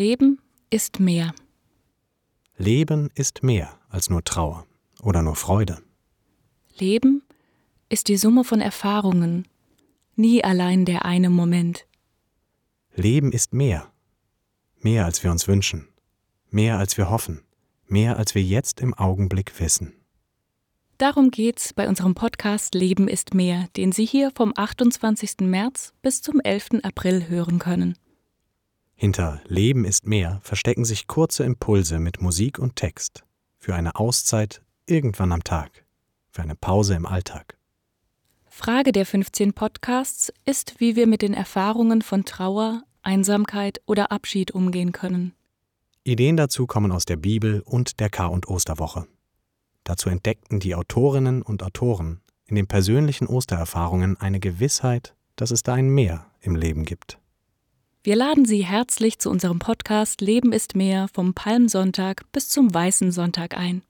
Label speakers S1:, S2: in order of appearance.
S1: Leben ist mehr.
S2: Leben ist mehr als nur Trauer oder nur Freude.
S1: Leben ist die Summe von Erfahrungen, nie allein der eine Moment.
S2: Leben ist mehr. Mehr als wir uns wünschen, mehr als wir hoffen, mehr als wir jetzt im Augenblick wissen.
S1: Darum geht's bei unserem Podcast Leben ist mehr, den Sie hier vom 28. März bis zum 11. April hören können.
S2: Hinter Leben ist mehr verstecken sich kurze Impulse mit Musik und Text für eine Auszeit irgendwann am Tag, für eine Pause im Alltag.
S1: Frage der 15 Podcasts ist, wie wir mit den Erfahrungen von Trauer, Einsamkeit oder Abschied umgehen können.
S2: Ideen dazu kommen aus der Bibel und der K- und Osterwoche. Dazu entdeckten die Autorinnen und Autoren in den persönlichen Ostererfahrungen eine Gewissheit, dass es da ein Mehr im Leben gibt.
S1: Wir laden Sie herzlich zu unserem Podcast Leben ist mehr vom Palmsonntag bis zum Weißen Sonntag ein.